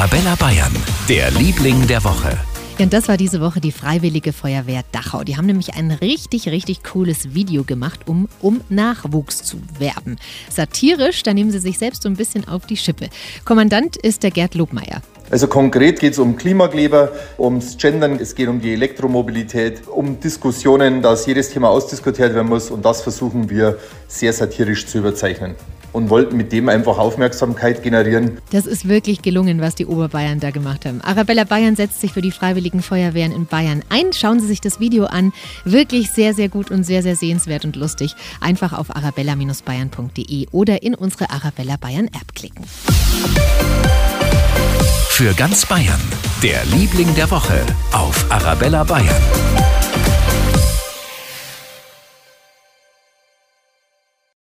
Arabella Bayern, der Liebling der Woche. Ja, und das war diese Woche die Freiwillige Feuerwehr Dachau. Die haben nämlich ein richtig, richtig cooles Video gemacht, um, um Nachwuchs zu werben. Satirisch, da nehmen sie sich selbst so ein bisschen auf die Schippe. Kommandant ist der Gerd Lobmeier. Also konkret geht es um Klimakleber, ums Gendern, es geht um die Elektromobilität, um Diskussionen, dass jedes Thema ausdiskutiert werden muss und das versuchen wir sehr satirisch zu überzeichnen und wollten mit dem einfach Aufmerksamkeit generieren. Das ist wirklich gelungen, was die Oberbayern da gemacht haben. Arabella Bayern setzt sich für die Freiwilligen Feuerwehren in Bayern ein. Schauen Sie sich das Video an. Wirklich sehr, sehr gut und sehr, sehr sehenswert und lustig. Einfach auf arabella-bayern.de oder in unsere Arabella Bayern App klicken. Für ganz Bayern, der Liebling der Woche auf Arabella Bayern.